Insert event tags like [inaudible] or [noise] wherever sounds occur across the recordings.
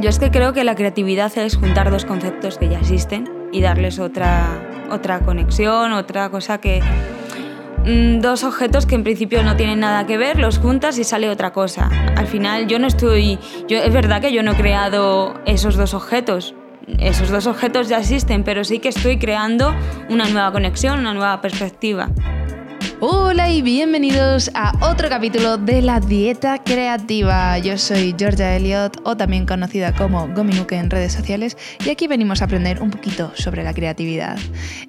Yo es que creo que la creatividad es juntar dos conceptos que ya existen y darles otra, otra conexión, otra cosa que... mm, Dos objetos que en principio no tienen nada que ver, los juntas y sale otra cosa. Al final yo no estoy... Yo, es verdad que yo no he creado esos dos objetos. Esos dos objetos ya existen, pero sí que estoy creando una nueva conexión, una nueva perspectiva. Hola y bienvenidos a otro capítulo de la dieta creativa. Yo soy Georgia Elliot o también conocida como Gominuke en redes sociales y aquí venimos a aprender un poquito sobre la creatividad.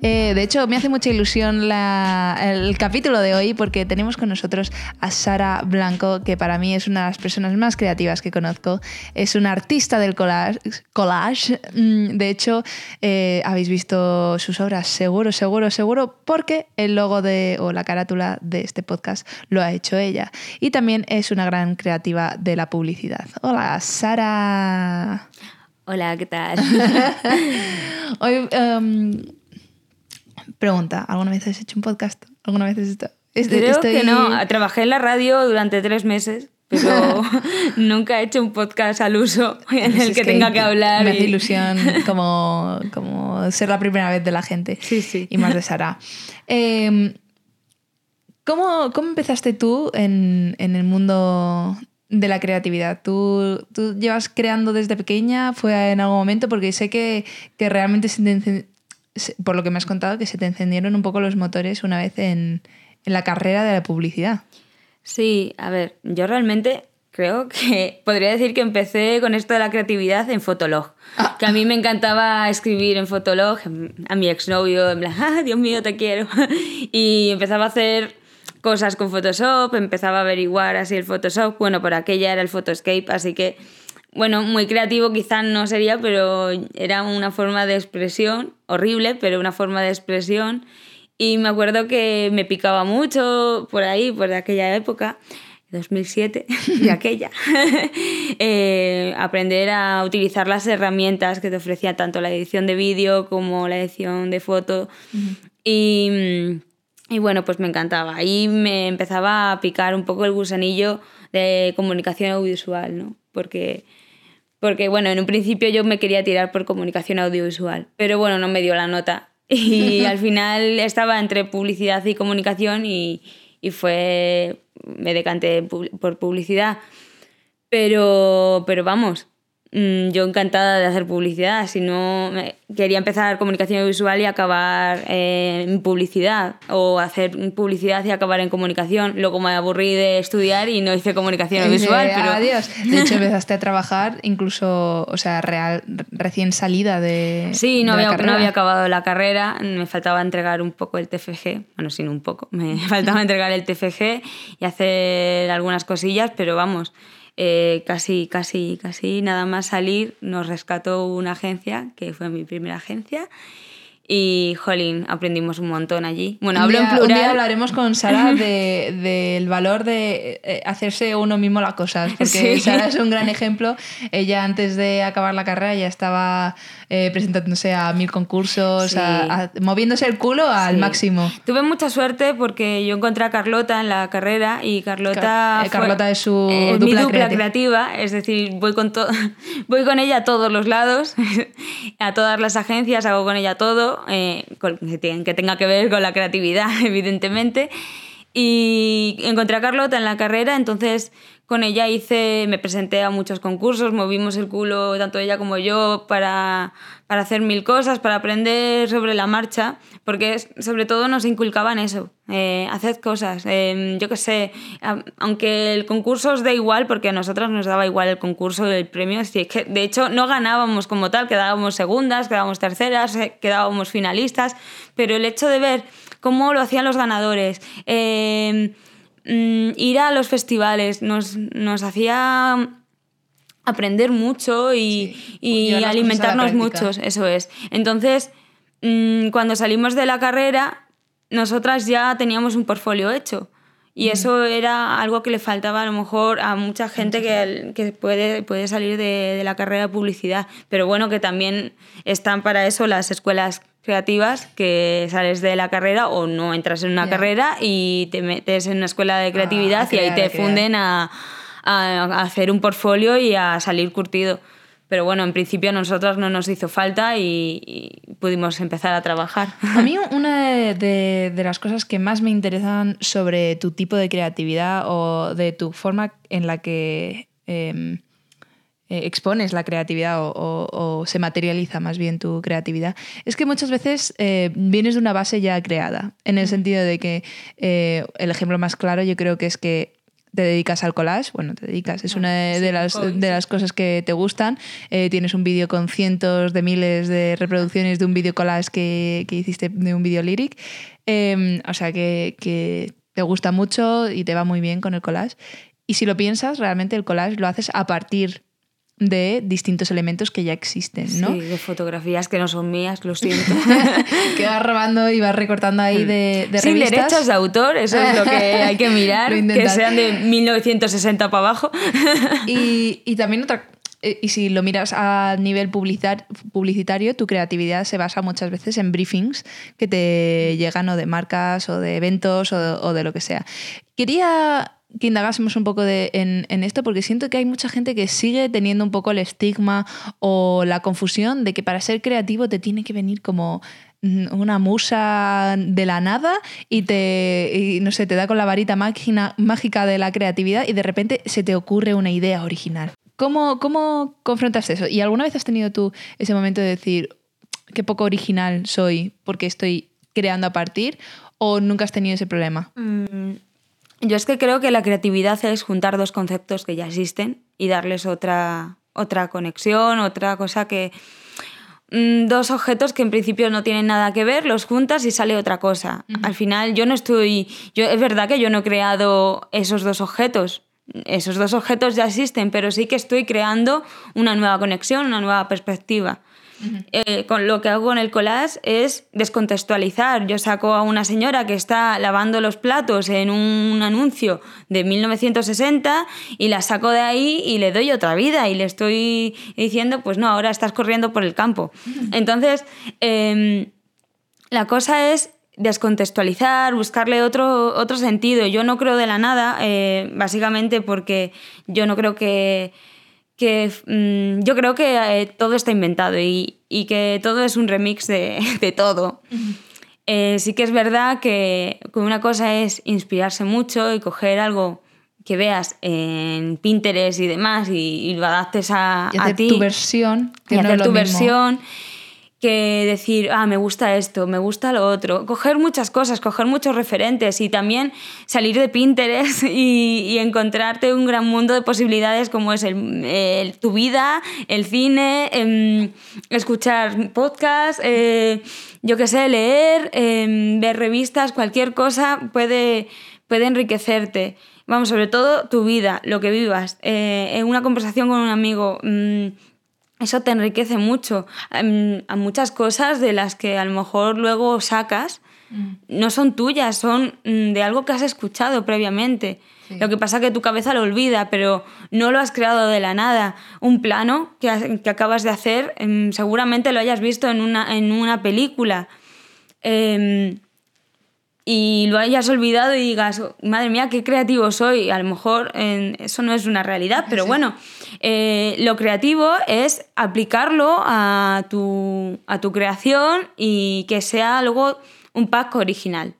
Eh, de hecho, me hace mucha ilusión el capítulo de hoy porque tenemos con nosotros a Sara Blanco, que para mí es una de las personas más creativas que conozco. Es una artista del collage. Mm, De hecho, eh, habéis visto sus obras seguro, seguro, seguro, porque el logo de, o la carátula de este podcast lo ha hecho ella. Y también es una gran creativa de la publicidad. Hola, Sara. Hola, ¿qué tal? [laughs] Hoy, em, pregunta, ¿alguna vez has hecho un podcast? ¿Alguna vez has? Este- Creo estoy- que no. Trabajé en la radio durante tres meses, pero [laughs] nunca he hecho un podcast al uso en el Es que, tenga que hablar. Me hace y- ilusión [laughs] como, como ser la primera vez de la gente. Sí, sí. Y más de Sara. Eh, ¿cómo, cómo empezaste tú en, en el mundo de la creatividad? ¿Tú, ¿Tú llevas creando desde pequeña? ¿Fue en algún momento? Porque sé que, que realmente, se te por lo que me has contado, que se te encendieron un poco los motores una vez en, en la carrera de la publicidad. Sí, a ver, yo realmente creo que [laughs] podría decir que empecé con esto de la creatividad en Fotolog. Que a mí me encantaba escribir en Fotolog, a mi exnovio, en plan, [laughs] ah, Dios mío, te quiero. [laughs] Y empezaba a hacer cosas con Photoshop, empezaba a averiguar así el Photoshop. Bueno, por aquella era el Photoscape, así que, bueno, muy creativo quizás no sería, pero era una forma de expresión, horrible, pero una forma de expresión. Y me acuerdo que me picaba mucho por ahí, por aquella época, 2007, de [laughs] aquella, [laughs] eh, aprender a utilizar las herramientas que te ofrecía tanto la edición de vídeo como la edición de foto. Y, y bueno, pues me encantaba. Ahí me empezaba a picar un poco el gusanillo de comunicación audiovisual, ¿no? Porque, porque bueno, en un principio yo me quería tirar por comunicación audiovisual, pero bueno, no me dio la nota. [laughs] Y al final estaba entre publicidad y comunicación y, y fue, me decanté por publicidad. Pero, pero vamos, yo encantada de hacer publicidad. Si no, quería empezar comunicación visual y acabar eh, en publicidad. O hacer publicidad y acabar en comunicación. Luego me aburrí de estudiar y no hice comunicación [laughs] visual. Pero Adiós. [laughs] De hecho, empezaste a trabajar incluso, o sea, real, recién salida de. Sí, no de la había, no carrera. había acabado la carrera, me faltaba entregar un poco el TFG, bueno, sin un poco, me [laughs] faltaba entregar el TFG y hacer algunas cosillas, pero vamos, eh, casi, casi, casi nada más salir nos rescató una agencia, que fue mi primera agencia, y, jolín, aprendimos un montón allí. Bueno, Un hablo día- en plural. Un día hablaremos con Sara [laughs] de- del valor de eh, hacerse uno mismo las cosas, porque Sí. Sara es un gran ejemplo. Ella antes de acabar la carrera ya estaba eh, presentándose a mil concursos, Sí. a- a- moviéndose el culo al Sí. máximo. Tuve mucha suerte porque yo encontré a Carlota en la carrera y Carlota. Ca- eh, fue- Carlota es su es dupla mi dupla creativa. creativa. es decir, voy con, [laughs] voy con ella a todos los lados, [laughs] a todas las agencias, hago con ella todo, eh, con- que, ten- que tenga que ver con la creatividad, [laughs] evidentemente. Y encontré a Carlota en la carrera, entonces con ella hice, me presenté a muchos concursos, movimos el culo tanto ella como yo para, para hacer mil cosas, para aprender sobre la marcha, porque sobre todo nos inculcaban eso, eh, haced cosas, eh, yo qué sé, aunque el concurso os da igual, porque a nosotros nos daba igual el concurso, el premio, es que de hecho no ganábamos como tal, quedábamos segundas, quedábamos terceras, eh, quedábamos finalistas, pero el hecho de ver cómo lo hacían los ganadores, eh, mm, ir a los festivales nos, nos hacía aprender mucho y, Sí, y alimentarnos muchos, eso es. Entonces, mm, cuando salimos de la carrera, nosotras ya teníamos un portfolio hecho. Y eso era algo que le faltaba a lo mejor a mucha gente que, que puede, puede salir de, de la carrera de publicidad. Pero bueno, que también están para eso las escuelas creativas, que sales de la carrera o no entras en una carrera y te metes en una escuela de creatividad a y ahí te funden a, a- a hacer un portfolio y a salir curtido. Pero bueno, en principio a nosotros no nos hizo falta y, pudimos empezar a trabajar. A mí una de, las cosas que más me interesan sobre tu tipo de creatividad o de tu forma en la que em, eh, expones la creatividad o, se materializa más bien tu creatividad, es que muchas veces eh, vienes de una base ya creada, en el sentido de que eh, el ejemplo más claro yo creo que es que te dedicas al collage, bueno, te dedicas, es ah, una de, las, de las cosas que te gustan. tienes un vídeo con cientos de miles de reproducciones de un vídeo collage que, que, hiciste de un vídeo lyric. Em, o sea que, que, te gusta mucho y te va muy bien con el collage. Y si lo piensas, realmente el collage lo haces a partir de distintos elementos que ya existen, ¿no? Sí, de fotografías que no son mías, lo siento. [laughs] que vas robando y vas recortando ahí de, de Sin derechos de autor, eso es lo que hay que mirar, [laughs] que sean de 1960 para abajo. y, y también otra eh, y si lo miras a nivel publicitario, tu creatividad se basa muchas veces en briefings que te llegan o de marcas o de eventos o o de lo que sea. Quería que indagásemos un poco de, en, esto, porque siento que hay mucha gente que sigue teniendo un poco el estigma o la confusión de que para ser creativo te tiene que venir como mm, una musa de la nada y te, no sé, te da con la varita mágica de la creatividad y de repente se te ocurre una idea original. ¿Cómo, ¿Cómo confrontas eso? ¿Y alguna vez has tenido tú ese momento de decir, qué poco original soy porque estoy creando a partir? ¿O nunca has tenido ese problema? Mm, yo es que creo que la creatividad es juntar dos conceptos que ya existen y darles otra, otra conexión, otra cosa que... Mm, dos objetos que en principio no tienen nada que ver, los juntas y sale otra cosa. Al final yo no estoy... Yo, es verdad que yo no he creado esos dos objetos. Esos dos objetos ya existen, pero sí que estoy creando una nueva conexión, una nueva perspectiva. Eh, con lo que hago con el collage es descontextualizar. Yo saco a una señora que está lavando los platos en un anuncio de 1960 y la saco de ahí y le doy otra vida y le estoy diciendo, pues no, ahora estás corriendo por el campo. Entonces, em, la cosa es descontextualizar, buscarle otro, otro sentido. Yo no creo de la nada, eh, básicamente porque yo no creo que que mm, yo creo que eh, todo está inventado y, que todo es un remix de, [laughs] todo. Eh, sí que es verdad que, una cosa es inspirarse mucho y coger algo que veas en Pinterest y demás y, lo adaptes a, y hacer ti. tu versión. Que y hacer tu versión que decir, ah, me gusta esto, me gusta lo otro. Coger muchas cosas, coger muchos referentes y también salir de Pinterest [laughs] y, encontrarte un gran mundo de posibilidades como es el, tu vida, el cine, em, escuchar podcasts, eh, yo qué sé, leer, em, ver revistas, cualquier cosa puede, puede enriquecerte. Vamos, sobre todo tu vida, lo que vivas. Eh, en una conversación con un amigo. Mm, eso te enriquece mucho. Em, a muchas cosas de las que a lo mejor luego sacas mm. no son tuyas, son mm, de algo que has escuchado previamente. Lo que pasa es que tu cabeza lo olvida, pero no lo has creado de la nada. Un plano que, que acabas de hacer, em, seguramente lo hayas visto en una, en una película. Em, y lo hayas olvidado y digas, madre mía, qué creativo soy. A lo mejor eso no es una realidad, pero bueno, eh, lo creativo es aplicarlo a tu, a tu creación y que sea luego un pack original.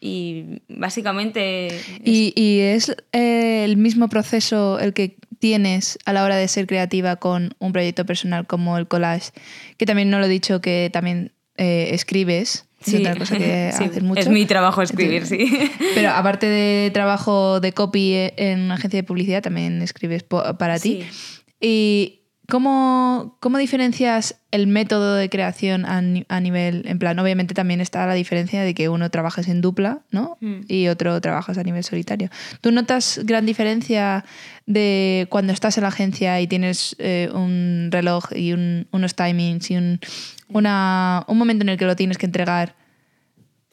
Y básicamente... ¿Y, es eh, el mismo proceso el que tienes a la hora de ser creativa con un proyecto personal como el collage, que también no lo he dicho que también eh, escribes es otra cosa que [laughs] haces mucho. Es mi trabajo escribir, sí. Pero [laughs] aparte de trabajo de copy en una agencia de publicidad, también escribes para ti. ¿Y cómo, cómo, diferencias el método de creación a, nivel, en plan, obviamente también está la diferencia de que uno trabajas en dupla, ¿no? Mm. Y otro trabajas a nivel solitario. ¿Tú notas gran diferencia de cuando estás en la agencia y tienes eh, un reloj y unos timings y un, un momento en el que lo tienes que entregar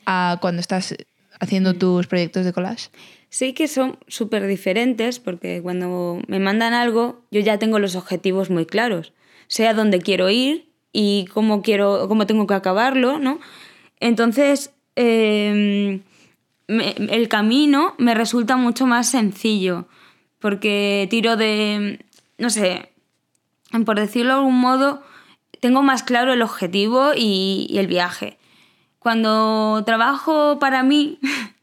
a cuando estás haciendo mm. tus proyectos de collage? Sí que son súper diferentes porque cuando me mandan algo yo ya tengo los objetivos muy claros. Sé a dónde quiero ir y cómo, quiero, cómo tengo que acabarlo, ¿no? Entonces, em, el camino me resulta mucho más sencillo porque tiro de, no sé, por decirlo de algún modo, tengo más claro el objetivo y, y el viaje. Cuando trabajo para mí, [laughs]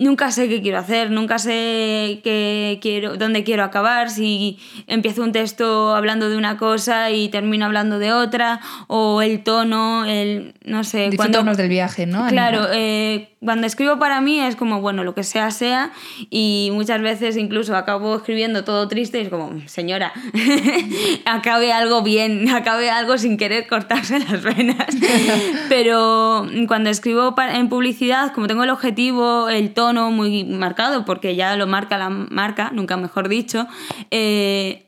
nunca sé qué quiero hacer, nunca sé qué quiero, dónde quiero acabar, si empiezo un texto hablando de una cosa y termino hablando de otra, o el tono, el no sé. Cuando, tonos del viaje, ¿no? Claro, eh, cuando escribo para mí es como, bueno, lo que sea, sea, y muchas veces incluso acabo escribiendo todo triste y es como, señora, [laughs] acabe algo bien, acabe algo sin querer cortarse las venas. [laughs] Pero cuando escribo en publicidad, como tengo el objetivo, el tono muy marcado, porque ya lo marca la marca, nunca mejor dicho, eh,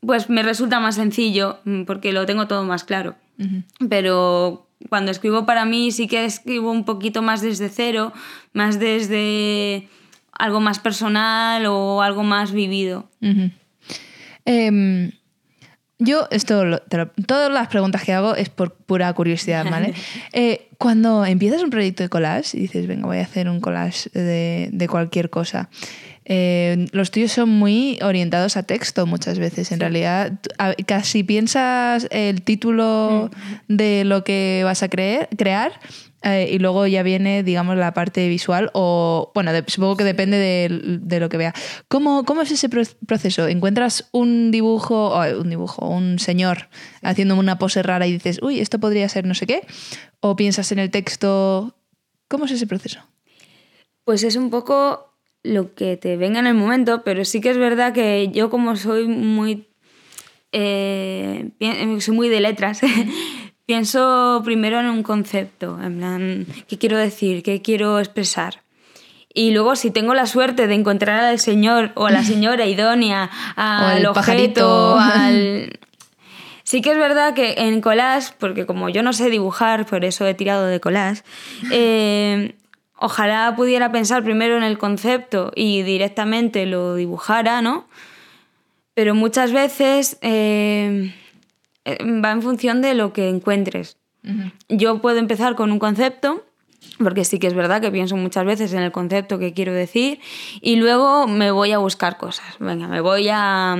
pues me resulta más sencillo, mm, porque lo tengo todo más claro. Pero cuando escribo para mí sí que escribo un poquito más desde cero, más desde algo más personal o algo más vivido. Yo, esto, todas las preguntas que hago es por pura curiosidad, ¿vale? [laughs] Eh, cuando empiezas un proyecto de collage y dices, venga, voy a hacer un collage de, de cualquier cosa, eh, los tuyos son muy orientados a texto muchas veces. En realidad, casi piensas el título mm. de lo que vas a creer, crear eh, y luego ya viene, digamos, la parte visual o, bueno, supongo que depende de, lo que vea. ¿Cómo, ¿Cómo, es ese proceso? ¿Encuentras un dibujo, un dibujo, un señor haciendo una pose rara y dices, uy, esto podría ser no sé qué? ¿O piensas en el texto? ¿Cómo es ese proceso? Pues es un poco lo que te venga en el momento, pero sí que es verdad que yo como soy muy... Eh, soy muy de letras, [laughs] pienso primero en un concepto, en plan, ¿qué quiero decir? ¿Qué quiero expresar? Y luego, si tengo la suerte de encontrar al señor o a la señora idónea, [laughs] al objeto, al... [laughs] Sí que es verdad que en collage, porque como yo no sé dibujar, por eso he tirado de collage, [laughs] eh, ojalá pudiera pensar primero en el concepto y directamente lo dibujara, ¿no? Pero muchas veces eh, va en función de lo que encuentres. Yo puedo empezar con un concepto, porque sí que es verdad que pienso muchas veces en el concepto que quiero decir, y luego me voy a buscar cosas. Venga, me voy a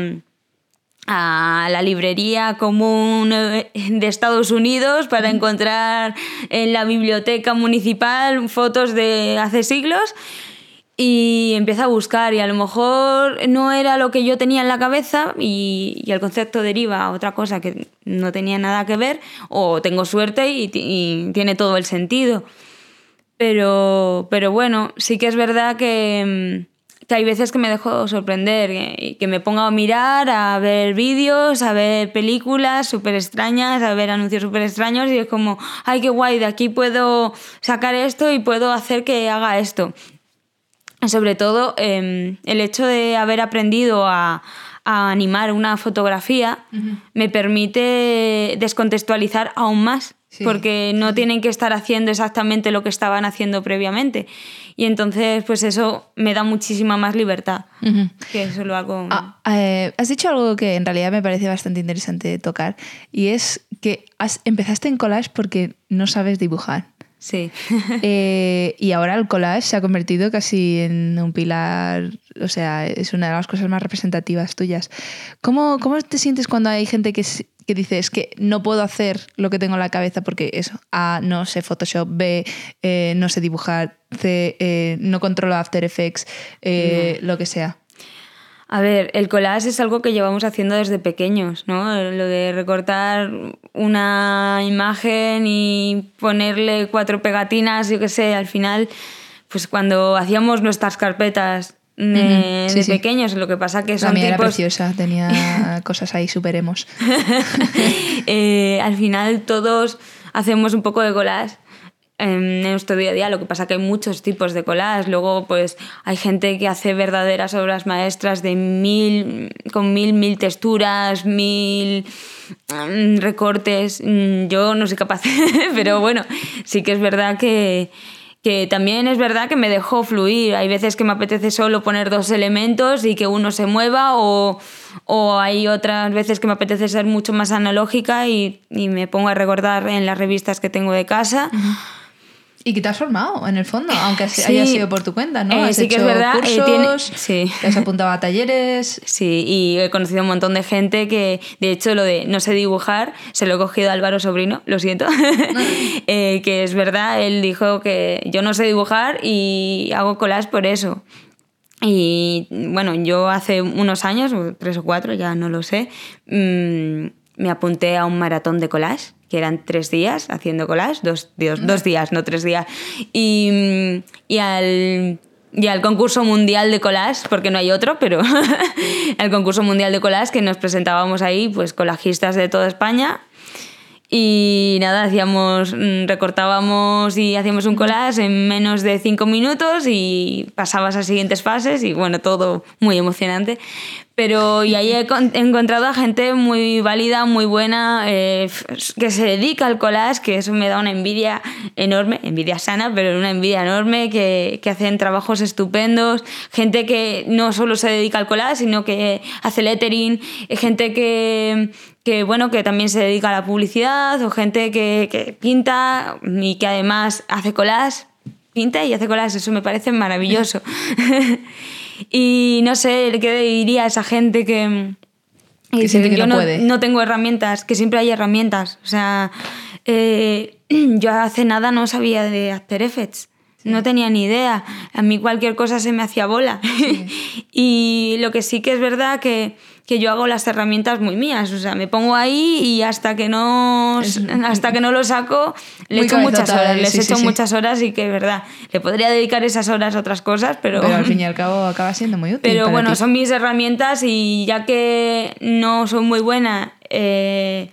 a la librería común eh, de Estados Unidos para encontrar en la biblioteca municipal fotos de hace siglos y empieza a buscar y a lo mejor no era lo que yo tenía en la cabeza y, el concepto deriva a otra cosa que no tenía nada que ver o tengo suerte y, y tiene todo el sentido. Pero, pero bueno, sí que es verdad que mm, hay veces que me dejo sorprender, y que me pongo a mirar, a ver vídeos, a ver películas súper extrañas, a ver anuncios súper extraños y es como, ay, qué guay, de aquí puedo sacar esto y puedo hacer que haga esto. Sobre todo em, el hecho de haber aprendido a, animar una fotografía me permite descontextualizar aún más porque no tienen que estar haciendo exactamente lo que estaban haciendo previamente. Y entonces, pues eso me da muchísima más libertad que eso lo hago. Ah, eh, has dicho algo que en realidad me parece bastante interesante tocar y es que empezaste en collage porque no sabes dibujar. Sí. [laughs] Eh, y ahora el collage se ha convertido casi en un pilar, o sea, es una de las cosas más representativas tuyas. ¿Cómo, cómo te sientes cuando hay gente que, que dice es que no puedo hacer lo que tengo en la cabeza porque eso, A, no sé Photoshop, B, eh, no sé dibujar, C, eh, no controlo After Effects, lo que sea? A ver, el collage es algo que llevamos haciendo desde pequeños, ¿no? Lo de recortar una imagen y ponerle cuatro pegatinas, yo qué sé, al final, pues cuando hacíamos nuestras carpetas de, pequeños, lo que pasa que son La mía era preciosa, tenía [laughs] cosas ahí superemos. [laughs] Eh, al final todos hacemos un poco de collage en nuestro día a día. Lo que pasa que hay muchos tipos de colas. Luego, pues hay gente que hace verdaderas obras maestras de mil, con mil, mil texturas, mil mm, recortes. Mm, yo no soy capaz, [laughs] pero bueno, sí que es verdad que, que también es verdad que me dejó fluir. Hay veces que me apetece solo poner dos elementos y que uno se mueva o, o hay otras veces que me apetece ser mucho más analógica y, y, me pongo a recordar en las revistas que tengo de casa. Y que te has formado, en el fondo, aunque haya sido por tu cuenta, ¿no? Eh, has sí que es hecho verdad. eh, cursos, tiene- sí. te has apuntado a talleres. Sí, y he conocido un montón de gente que, de hecho, lo de no sé dibujar, se lo he cogido a Álvaro Sobrino, lo siento, [laughs] Eh, que es verdad, él dijo que yo no sé dibujar y hago collage por eso. Y bueno, yo hace unos años, tres o cuatro, ya no lo sé, mm, me apunté a un maratón de collage, que eran tres días haciendo collage, dos, dos, dos días, no tres días. Y, y al y al concurso mundial de collage, porque no hay otro, pero [laughs] al concurso mundial de collage que nos presentábamos ahí, pues colajistas de toda España. Y nada, hacíamos, mm, recortábamos y hacíamos un collage en menos de cinco minutos y pasabas a siguientes fases y bueno, todo muy emocionante. Pero y ahí he, con- he encontrado a gente muy válida, muy buena, eh, que se dedica al collage, que eso me da una envidia enorme, envidia sana, pero una envidia enorme, que, que hacen trabajos estupendos, gente que no solo se dedica al collage, sino que hace lettering, eh, gente que, que, bueno, que también se dedica a la publicidad, o gente que, que pinta y que además hace collage, pinta y hace collage, eso me parece maravilloso. [laughs] y no sé, ¿qué diría a esa gente que... Que siente que yo no no, puede. no tengo herramientas, que siempre hay herramientas. O sea, eh, [clears throat] yo hace nada no sabía de After Effects. No tenía ni idea. A mí cualquier cosa se me hacía bola. [laughs] y lo que sí que es verdad que, que yo hago las herramientas muy mías. O sea, me pongo ahí y hasta que no, [laughs] hasta que no lo saco, le echo muchas horas. eh, Les sí, echo sí. muchas horas y que es verdad. Le podría dedicar esas horas a otras cosas, pero... Pero al [laughs] fin y al cabo acaba siendo muy útil. Pero para bueno, ti. son mis herramientas y ya que no soy muy buena eh,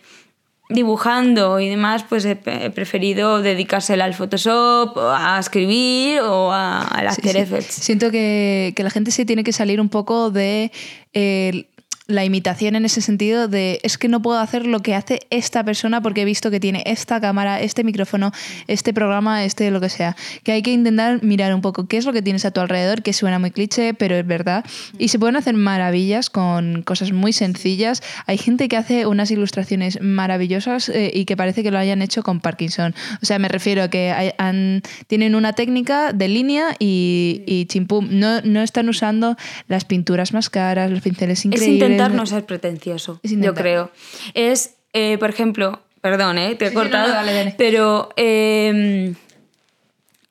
dibujando y demás, pues he, preferido dedicársela al Photoshop, o a escribir o a, al After sí. Effects. Siento que, que la gente se tiene que salir un poco de eh, la imitación en ese sentido de es que no puedo hacer lo que hace esta persona porque he visto que tiene esta cámara, este micrófono, este programa, este lo que sea. Que hay que intentar mirar un poco qué es lo que tienes a tu alrededor, que suena muy cliché, pero es verdad. Y se pueden hacer maravillas con cosas muy sencillas. Hay gente que hace unas ilustraciones maravillosas eh, y que parece que lo hayan hecho con Parkinson. O sea, me refiero a que hay- han- tienen una técnica de línea y, y chimpum. No, no están usando las pinturas más caras, los pinceles Es increíbles. Intentar no ser pretencioso, yo creo. Es, eh, por ejemplo, perdón, eh, te he Sí, sí, no, cortado, no, dale, dale. pero eh,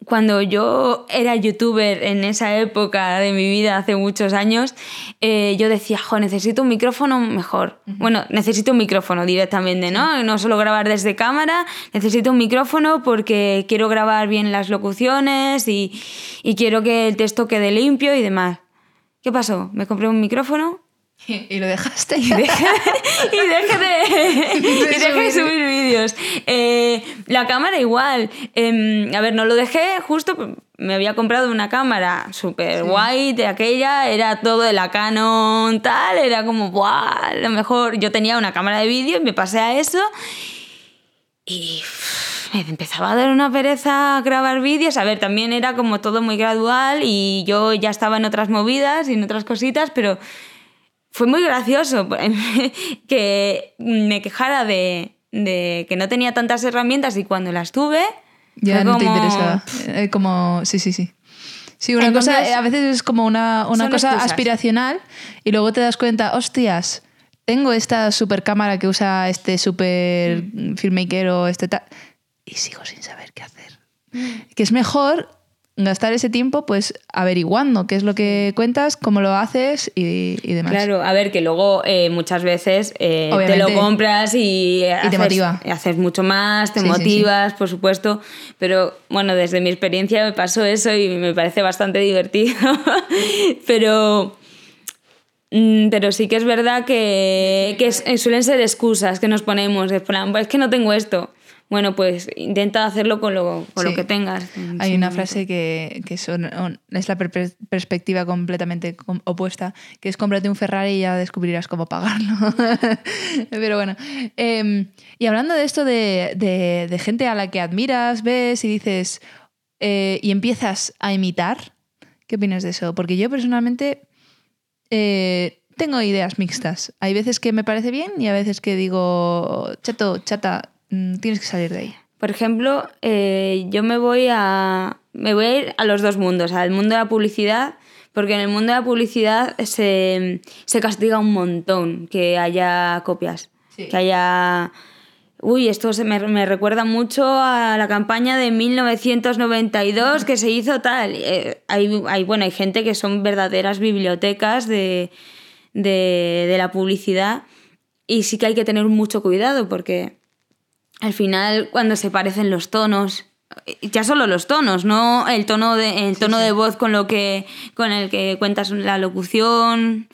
cuando yo era youtuber en esa época de mi vida, hace muchos años, eh, yo decía, jo, necesito un micrófono mejor. Bueno, necesito un micrófono directamente, ¿no? No solo grabar desde cámara, necesito un micrófono porque quiero grabar bien las locuciones y, y quiero que el texto quede limpio y demás. ¿Qué pasó? Me compré un micrófono [laughs] Y lo dejaste. y dejé, [laughs] y dejé [laughs] de, y dejé de subir. vídeos. Eh, la cámara igual. Em, a ver, no lo dejé justo. Me había comprado una cámara súper guay de aquella, era todo de la Canon, tal, era como, ¡buah! Lo mejor. Yo tenía una cámara de vídeo y me pasé a eso. Y me empezaba a dar una pereza grabar vídeos. A ver, también era como todo muy gradual y yo ya estaba en otras movidas y en otras cositas, pero fue muy gracioso [laughs] que me quejara de, de que no tenía tantas herramientas y cuando las tuve... Ya fue no te como- interesaba. [laughs] Eh, como, sí, sí, sí. Sí, una Entonces, cosa, a veces es como una, una cosa excusas. aspiracional y luego te das cuenta, hostias, tengo esta super cámara que usa este super Mm. filmmaker o este tal, y sigo sin saber qué hacer. Mm. Que es mejor gastar ese tiempo pues averiguando qué es lo que cuentas, cómo lo haces y, y demás. Claro, a ver, que luego eh, muchas veces eh, te lo compras y, haces, motiva. haces mucho más, te Sí, sí, sí. motivas, por supuesto, pero bueno, desde mi experiencia me pasó eso y me parece bastante divertido, [laughs] pero... mm, Pero sí que es verdad que, que eh, suelen ser excusas que nos ponemos, de plan, "Pues es que no tengo esto. Bueno, pues intenta hacerlo con lo, con Sí. lo que tengas. Hay una frase que, que son- on- es la per- perspectiva completamente com- opuesta, que es cómprate un Ferrari y ya descubrirás cómo pagarlo. [laughs] Pero bueno, em, y hablando de esto de, de- de gente a la que admiras, ves y dices, eh, y empiezas a imitar, ¿qué opinas de eso? Porque yo personalmente eh, tengo ideas mixtas. Hay veces que me parece bien y a veces que digo, chato, chata, tienes que salir de ahí. Por ejemplo, eh, yo me voy a. Me voy a ir a los dos mundos, al mundo de la publicidad, porque en el mundo de la publicidad se, se castiga un montón que haya copias. Sí. Que haya. Uy, esto se me, me recuerda mucho a la campaña de 1992 que se hizo tal. Eh, hay, hay, bueno, hay gente que son verdaderas bibliotecas de, de, de la publicidad y sí que hay que tener mucho cuidado porque al final cuando se parecen los tonos ya solo los tonos no el tono de el tono de voz con lo que con el que cuentas la locución.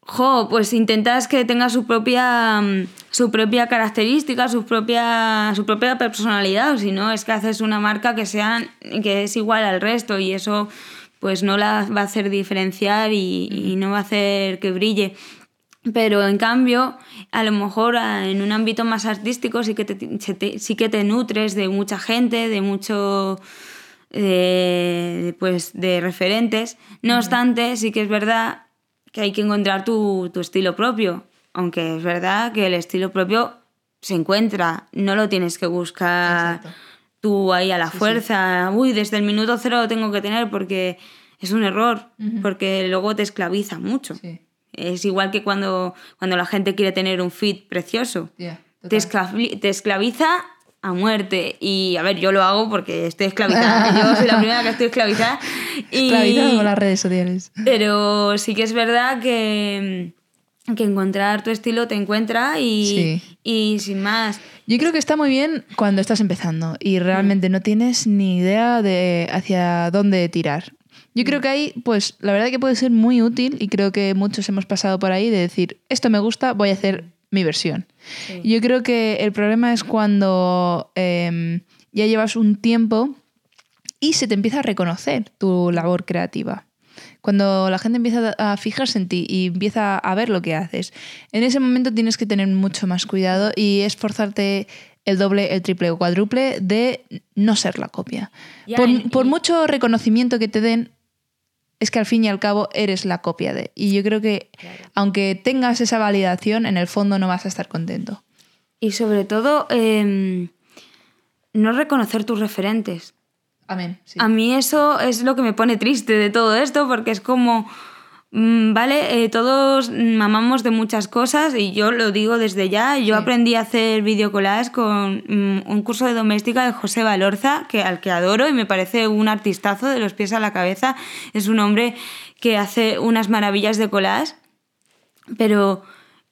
Jo pues intentas que tenga su propia mm, su propia característica su propia su propia personalidad o si no es que haces una marca que sea que es igual al resto y eso pues no la va a hacer diferenciar y, y no va a hacer que brille pero en cambio, a lo mejor en un ámbito más artístico sí que te, te, sí que te nutres de mucha gente, de mucho. De, pues, de referentes. No obstante, sí que es verdad que hay que encontrar tu, tu estilo propio. Aunque es verdad que el estilo propio se encuentra, no lo tienes que buscar Exacto. tú ahí a la Sí, fuerza. Uy, desde el minuto cero lo tengo que tener porque es un error, porque luego te esclaviza mucho. Sí, Es igual que cuando, cuando la gente quiere tener un fit precioso. Te, esclaviza a muerte. Y a ver, yo lo hago porque estoy esclavizada. [laughs] yo soy la primera que estoy esclavizada. Y, Esclavizado con las redes sociales. Pero sí que es verdad que, que encontrar tu estilo te encuentra y, Sí. y sin más. Yo creo que está muy bien cuando estás empezando y realmente no tienes ni idea de hacia dónde tirar. Yo creo que ahí, pues la verdad que puede ser muy útil y creo que muchos hemos pasado por ahí de decir, esto me gusta, voy a hacer mi versión. Sí. Yo creo que el problema es cuando em, ya llevas un tiempo y se te empieza a reconocer tu labor creativa. Cuando la gente empieza a fijarse en ti y empieza a ver lo que haces, en ese momento tienes que tener mucho más cuidado y esforzarte el doble, el triple o cuádruple de no ser la copia. Ya, por, y- por mucho reconocimiento que te den, es que al fin y al cabo eres la copia de. Y yo creo que aunque tengas esa validación, en el fondo no vas a estar contento. Y sobre todo, em, no reconocer tus referentes. Amén. sí. A mí eso es lo que me pone triste de todo esto, porque es como, vale, eh, todos mamamos de muchas cosas y yo lo digo desde ya. Yo Sí. aprendí a hacer videocollage con mm, un curso de doméstica de José Valorza, que, al que adoro y me parece un artistazo de los pies a la cabeza. Es un hombre que hace unas maravillas de collage, pero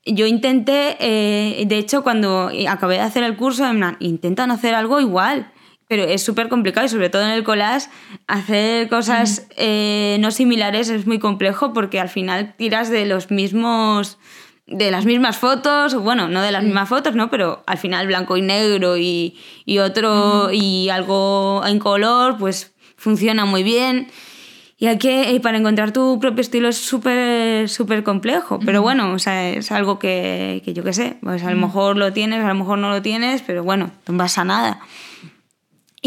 yo intenté, eh, de hecho, cuando acabé de hacer el curso, en plan, intentan hacer algo igual. Pero es súper complicado y sobre todo en el collage hacer cosas eh, no similares es muy complejo porque al final tiras de los mismos de las mismas fotos, bueno, no de las mismas fotos, ¿no? Pero al final blanco y negro y, y otro y algo en color, pues funciona muy bien. Y hay que, y para encontrar tu propio estilo es súper, súper complejo. Pero bueno, o sea, es algo que, que yo qué sé, pues a lo mejor lo tienes, a lo mejor no lo tienes, pero bueno, no pasa nada.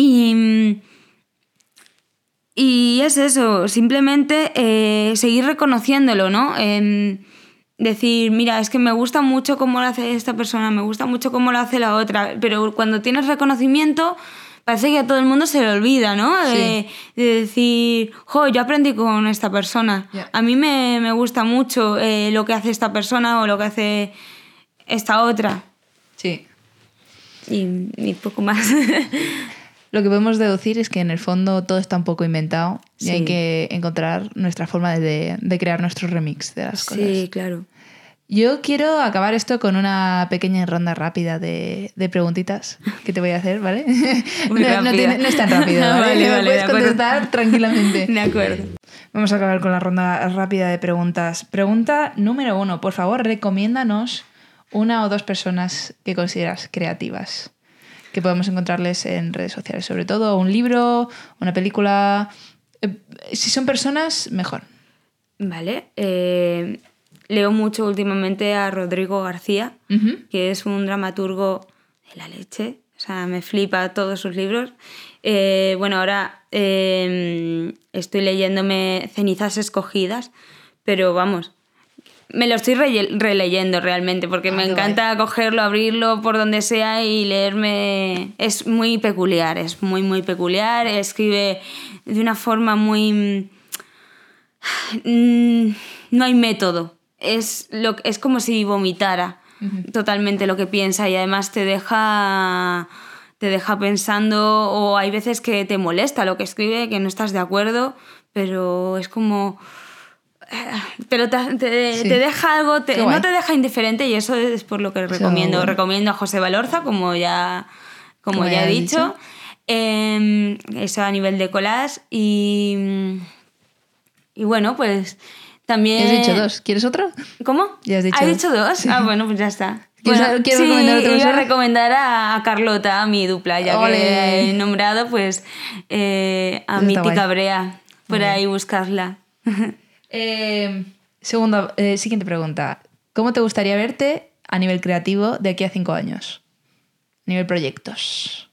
Y, y es eso, simplemente eh, seguir reconociéndolo, ¿no? Em, decir, mira, es que me gusta mucho cómo lo hace esta persona, me gusta mucho cómo lo hace la otra, pero cuando tienes reconocimiento parece que a todo el mundo se le olvida, ¿no? Sí. De, de decir, jo, yo aprendí con esta persona. A mí me, me gusta mucho eh, lo que hace esta persona o lo que hace esta otra. Sí. Y, y poco más. [laughs] Lo que podemos deducir es que en el fondo todo está un poco inventado y hay que encontrar nuestra forma de, de crear nuestro remix de las cosas. sí, claro. Yo quiero acabar esto con una pequeña ronda rápida de, de preguntitas que te voy a hacer, ¿vale? Muy [laughs] no, no rápida. tiene- no es tan rápido, [laughs] ¿vale? Vale, vale, Puedes contestar tranquilamente. De acuerdo. Vamos a acabar con la ronda rápida de preguntas. Pregunta número uno. Por favor, recomiéndanos una o dos personas que consideras creativas, que podemos encontrarles en redes sociales, sobre todo un libro, una película. Eh, Si son personas, mejor. Vale. eh, leo mucho últimamente a Rodrigo García, que es un dramaturgo de la leche. O sea, me flipa todos sus libros. Eh, bueno, ahora eh, estoy leyéndome Cenizas Escogidas, pero vamos, Me lo estoy rele- releyendo realmente porque Ah, me encanta cogerlo, abrirlo por donde sea y leerme. Es muy peculiar, es muy, muy peculiar. Escribe de una forma muy. mm, No hay método. Es, lo, es como si vomitara totalmente lo que piensa y además te deja te deja pensando o hay veces que te molesta lo que escribe, que no estás de acuerdo, pero es como [laughs] pero te, te- Sí. te deja algo, te- no te deja indiferente y eso es por lo que recomiendo. bueno. Recomiendo a José Valorza, como ya, como Como ya he dicho. dicho. Em, eso a nivel de collage. Y, y bueno, pues también... Has dicho dos. ¿Quieres otro? ¿Cómo? Ya has dicho ¿Has dos. dicho dos? Sí. Ah, bueno, pues ya está. ¿Quieres- Bueno, quieres sí, iba a recomendar a, a Carlota, a mi dupla, ya Ole. que he nombrado, pues eh, a Eso está Mítica guay. Brea. Por ahí buscarla. [laughs] Eh, segunda, eh, siguiente pregunta. ¿Cómo te gustaría verte a nivel creativo de aquí a cinco años? A nivel proyectos.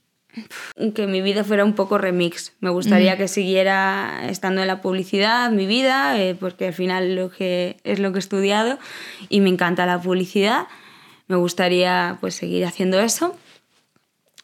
que mi vida fuera un poco remix. Me gustaría que siguiera estando en la publicidad, mi vida, eh, porque al final lo que es lo que he estudiado y me encanta la publicidad. Me gustaría pues seguir haciendo eso.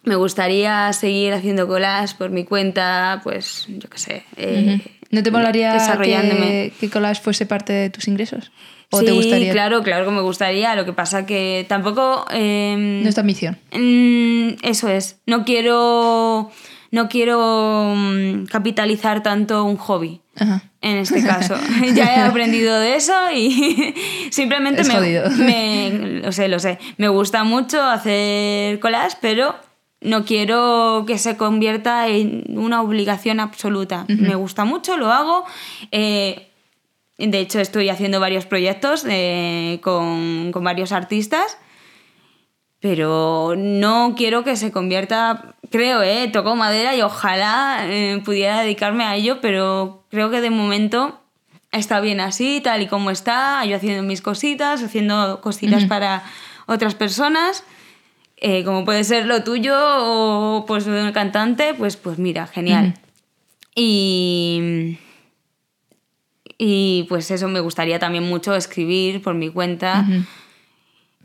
Me gustaría seguir haciendo collage por mi cuenta, pues yo qué sé. eh, ¿No te molaría desarrollándome. que, que collage fuese parte de tus ingresos? ¿O sí, te gustaría? claro, claro que me gustaría. Lo que pasa que tampoco... em, No es tu ambición. Mm, eso es. No quiero. No quiero mm, capitalizar tanto un hobby. Ajá. En este [laughs] caso. [laughs] ya he aprendido de eso y [laughs] simplemente Es me, me- Lo sé, lo sé. Me gusta mucho hacer collage, pero no quiero que se convierta en una obligación absoluta. Me gusta mucho, lo hago. eh, de hecho, estoy haciendo varios proyectos eh, con, con varios artistas pero no quiero que se convierta, creo, eh, toco madera y ojalá eh, pudiera dedicarme a ello, pero creo que de momento está bien así, tal y como está, yo haciendo mis cositas, haciendo cositas para otras personas, eh, como puede ser lo tuyo o pues de un cantante, pues, pues mira, genial. Y... Y pues eso me gustaría también mucho escribir por mi cuenta.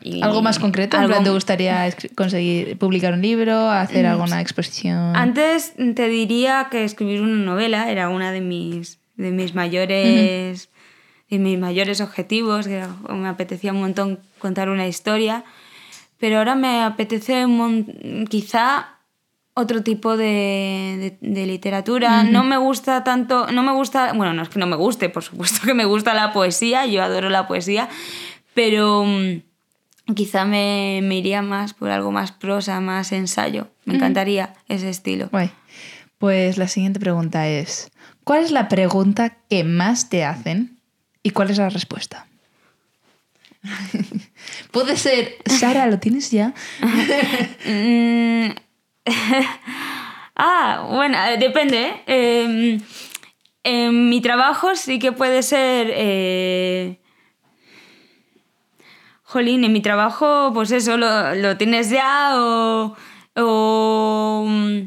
Y ¿Algo más concreto? ¿En algo- ¿Te gustaría conseguir publicar un libro, hacer alguna exposición? Antes te diría que escribir una novela era una de mis, de mis mayores de mis mayores objetivos, que me apetecía un montón contar una historia, pero ahora me apetece un quizá otro tipo de, de- de literatura. No me gusta tanto, no me gusta, bueno, no es que no me guste, por supuesto que me gusta la poesía, yo adoro la poesía, pero mm, quizá me, me iría más por algo más prosa, más ensayo. Me encantaría ese estilo. Guay. Pues la siguiente pregunta es, ¿cuál es la pregunta que más te hacen y cuál es la respuesta? [laughs] Puede ser, Sara, ¿lo tienes ya? [laughs] Mm, [laughs] ah, bueno, eh, depende. ¿eh? Eh, en mi trabajo sí que puede ser... eh, Jolín, en mi trabajo, pues eso, lo, lo tienes ya o, o, mm,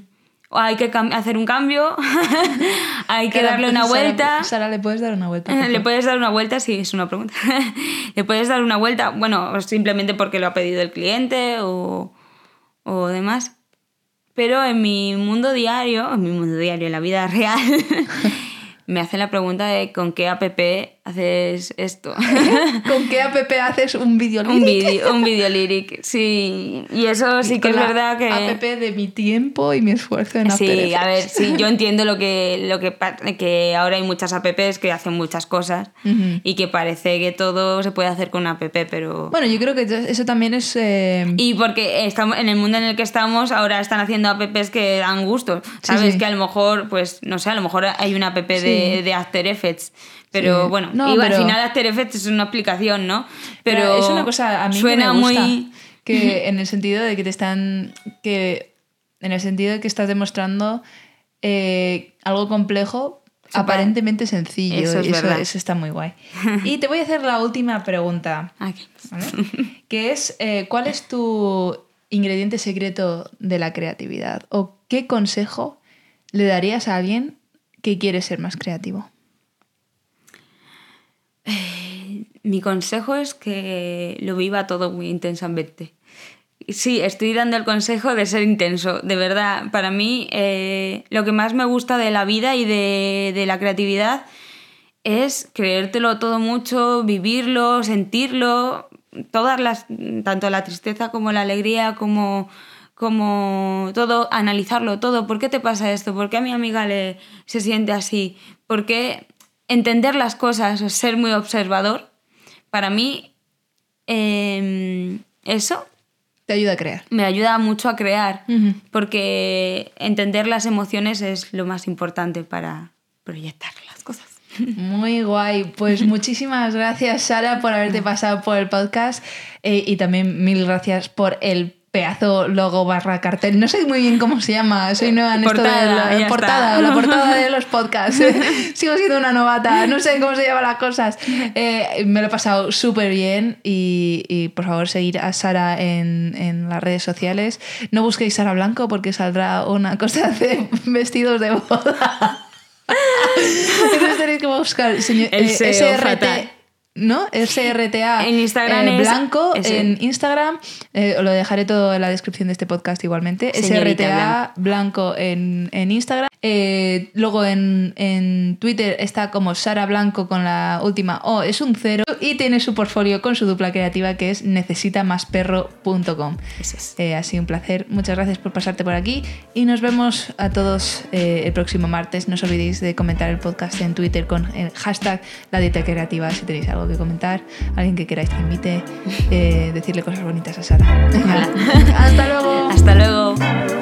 o hay que hacer un cambio, [laughs] hay que Sara, darle una Sara, vuelta. Sara, ¿le puedes dar una vuelta? [laughs] ¿Le puedes dar una vuelta? Sí, es una pregunta. [laughs] ¿Le puedes dar una vuelta? Bueno, simplemente porque lo ha pedido el cliente o, o demás. Pero en mi mundo diario, en mi mundo diario, en la vida real, me hacen la pregunta de con qué app haces esto. [laughs] ¿Con qué app haces un vídeo un vídeo, un video lyric, sí. Y eso sí que es la verdad que... app de mi tiempo y mi esfuerzo en Sí, a ver, sí, yo [laughs] entiendo lo que, lo que, que ahora hay muchas apps que hacen muchas cosas y que parece que todo se puede hacer con una app, pero... Bueno, yo creo que eso también es... eh, Y porque estamos en el mundo en el que estamos, ahora están haciendo apps que dan gusto. Sabes sí. que a lo mejor, pues, no sé, a lo mejor hay una app de, Sí. De After Effects. Pero Sí. bueno, No, pero- al final After Effects es una aplicación, ¿no? Pero, es una cosa a mí suena que me gusta, muy... que [laughs] en el sentido de que te están que en el sentido de que estás demostrando eh, algo complejo Sí, aparentemente sencillo Eso es y eso, verdad. eso está muy guay [laughs] y te voy a hacer la última pregunta Aquí. ¿vale? que es eh, ¿cuál es tu ingrediente secreto de la creatividad o qué consejo le darías a alguien que quiere ser más creativo mi consejo es que lo viva todo muy intensamente. Sí, estoy dando el consejo de ser intenso. De verdad, para mí eh, lo que más me gusta de la vida y de, de la creatividad es creértelo todo mucho, vivirlo, sentirlo, todas las, tanto la tristeza como la alegría, como, como todo, analizarlo todo. ¿Por qué te pasa esto? ¿Por qué a mi amiga le, se siente así? ¿Por qué entender las cosas, ser muy observador? Para mí, em, eso te ayuda a crear. Me ayuda mucho a crear, porque entender las emociones es lo más importante para proyectar las cosas. Muy guay. Pues [laughs] muchísimas gracias, Sara, por haberte pasado por el podcast eh, y también mil gracias por el pedazo logo barra cartel. No sé muy bien cómo se llama. Soy nueva en portada, esto de la portada, la [laughs] portada de los podcasts. [laughs] [laughs] Sigo siendo una novata. No sé cómo se llaman las cosas. Eh, me lo he pasado súper bien y, por favor seguir a Sara en, en, las redes sociales. No busquéis Sara Blanco porque saldrá una cosa de vestidos de boda. Entonces tenéis que buscar señor, el SRT. ¿No? SRTA en Instagram eh, blanco en Instagram. Eh, lo dejaré todo en la descripción de este podcast igualmente. SRTA blanco en, en Instagram. Eh, luego en, en, Twitter está como Sara Blanco con la última O, es un cero. Y tiene su portfolio con su dupla creativa que es necesitamasperro.com. Es. ha sido un placer. Muchas gracias por pasarte por aquí. Y nos vemos a todos el próximo martes. No os olvidéis de comentar el podcast en Twitter con el hashtag La Dieta Creativa si tenéis algo que comentar, alguien que queráis que invite, eh, decirle cosas bonitas a Sara. [laughs] Hasta luego. Hasta luego.